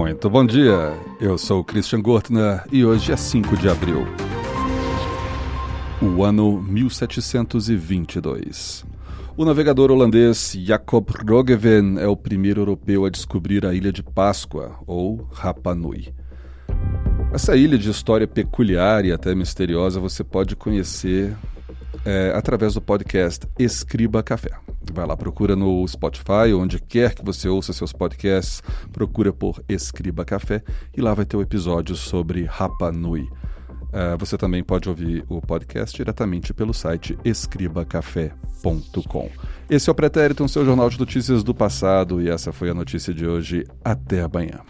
Muito bom dia, eu sou o Christian Gortner e hoje é 5 de abril. O ano 1722. O navegador holandês Jacob Roggeveen é o primeiro europeu a descobrir a ilha de Páscoa, ou Rapa Nui. Essa ilha de história peculiar e até misteriosa você pode conhecer é, através do podcast Escriba Café. Vai lá, procura no Spotify, onde quer que você ouça seus podcasts, procura por Escriba Café e lá vai ter o um episódio sobre Rapa Nui. Uh, você também pode ouvir o podcast diretamente pelo site escribacafé.com. Esse é o Pretérito, um seu jornal de notícias do passado, e essa foi a notícia de hoje. Até amanhã.